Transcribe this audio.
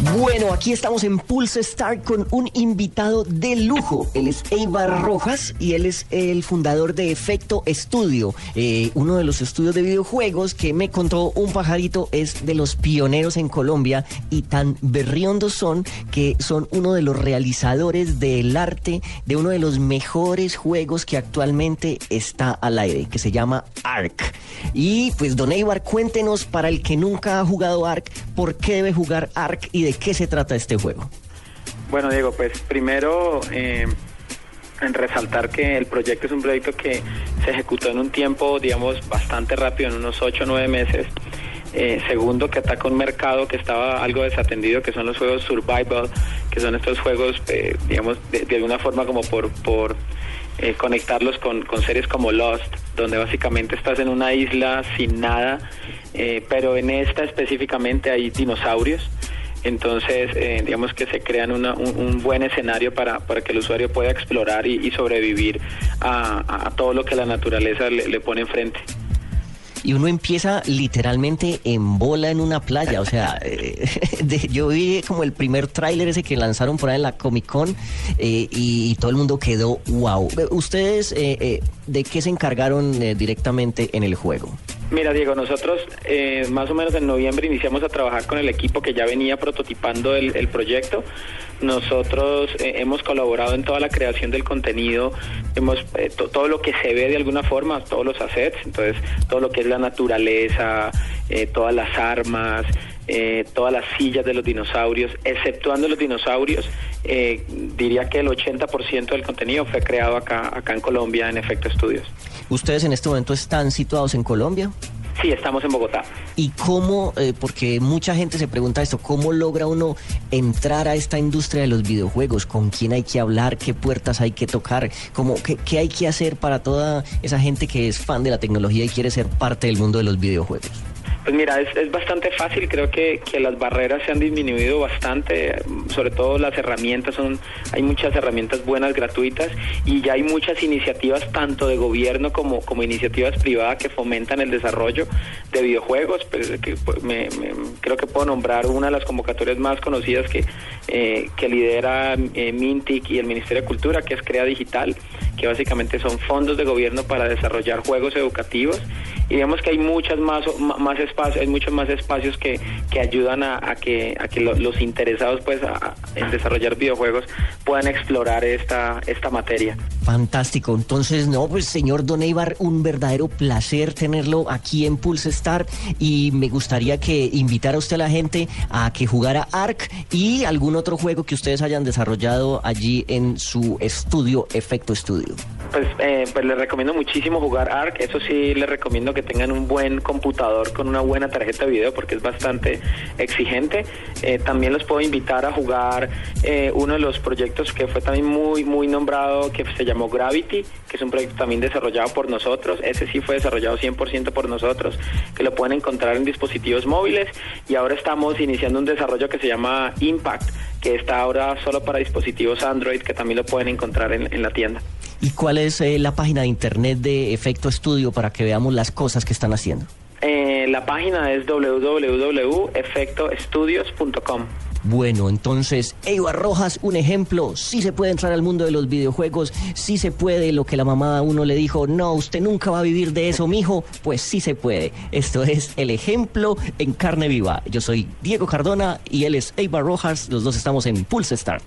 Bueno, aquí estamos en Pulse Star con un invitado de lujo. Él es Eibar Rojas y él es el fundador de Efecto Estudio, eh, uno de los estudios de videojuegos que me contó un pajarito es de los pioneros en Colombia y tan berriondos son que son uno de los realizadores del arte de uno de los mejores juegos que actualmente está al aire, que se llama Ark. Y pues Don Eibar, cuéntenos para el que nunca ha jugado Ark, por qué debe jugar Ark y de qué se trata este juego. Bueno, Diego, pues primero eh, en resaltar que el proyecto es un proyecto que se ejecutó en un tiempo, digamos, bastante rápido, en unos 8 o 9 meses. Eh, segundo, que ataca un mercado que estaba algo desatendido, que son los juegos survival, que son estos juegos, eh, digamos, de, alguna forma como por, por conectarlos con, con, series como Lost, donde básicamente estás en una isla sin nada, pero en esta específicamente hay dinosaurios. Entonces, eh, digamos que se crean un, buen escenario para, que el usuario pueda explorar y, sobrevivir a, todo lo que la naturaleza le, pone enfrente y uno empieza literalmente en bola en una playa. O sea, eh, yo vi como el primer tráiler ese que lanzaron por ahí en la Comic Con eh, y, todo el mundo quedó wow. ¿Ustedes de qué se encargaron directamente en el juego? Mira, Diego, nosotros eh, más o menos en noviembre iniciamos a trabajar con el equipo que ya venía prototipando el, proyecto. Nosotros eh, hemos colaborado en toda la creación del contenido, hemos eh, todo lo que se ve de alguna forma, todos los assets, entonces todo lo que es la naturaleza, todas las armas, todas las sillas de los dinosaurios, exceptuando los dinosaurios, diría que el 80% del contenido fue creado acá, acá en Colombia en Efecto Estudios. ¿Ustedes en este momento están situados en Colombia? Sí, estamos en Bogotá. ¿Y cómo, eh, porque mucha gente se pregunta esto, cómo logra uno entrar a esta industria de los videojuegos? ¿Con quién hay que hablar? ¿Qué puertas hay que tocar? ¿Cómo, qué, qué hay que hacer para toda esa gente que es fan de la tecnología y quiere ser parte del mundo de los videojuegos? Pues mira, es, bastante fácil, creo que, las barreras se han disminuido bastante, sobre todo las herramientas, son hay muchas herramientas buenas, gratuitas, y ya hay muchas iniciativas tanto de gobierno como, como iniciativas privadas que fomentan el desarrollo de videojuegos. Pues, que, pues, creo que puedo nombrar una de las convocatorias más conocidas que, eh, que lidera eh, Mintic y el Ministerio de Cultura, que es Crea Digital, que básicamente son fondos de gobierno para desarrollar juegos educativos y vemos que hay muchas más más espacios hay muchos más espacios que, que ayudan a, que a que los interesados pues en desarrollar videojuegos puedan explorar esta esta materia fantástico entonces no pues señor Don Eibar un verdadero placer tenerlo aquí en Pulse Start y me gustaría que invitara usted a la gente a que jugara Ark y algún otro juego que ustedes hayan desarrollado allí en su estudio Efecto Estudio pues, eh, pues les recomiendo muchísimo jugar Ark. Eso sí, les recomiendo que tengan un buen computador con una buena tarjeta de video porque es bastante exigente. Eh, también los puedo invitar a jugar eh, uno de los proyectos que fue también muy, muy nombrado, que se llamó Gravity, que es un proyecto también desarrollado por nosotros. Ese sí fue desarrollado 100% por nosotros, que lo pueden encontrar en dispositivos móviles. Y ahora estamos iniciando un desarrollo que se llama Impact, que está ahora solo para dispositivos Android, que también lo pueden encontrar en la tienda. ¿Y cuál es eh, la página de internet de Efecto Estudio para que veamos las cosas que están haciendo? Eh, la página es www.efectoestudios.com. Bueno, entonces, Eibar Rojas, un ejemplo, sí se puede entrar al mundo de los videojuegos, sí se puede, lo que la mamá a uno le dijo, no, usted nunca va a vivir de eso, mijo, pues sí se puede. Esto es el ejemplo en carne viva. Yo soy Diego Cardona y él es Eibar Rojas, los dos estamos en Pulse Start.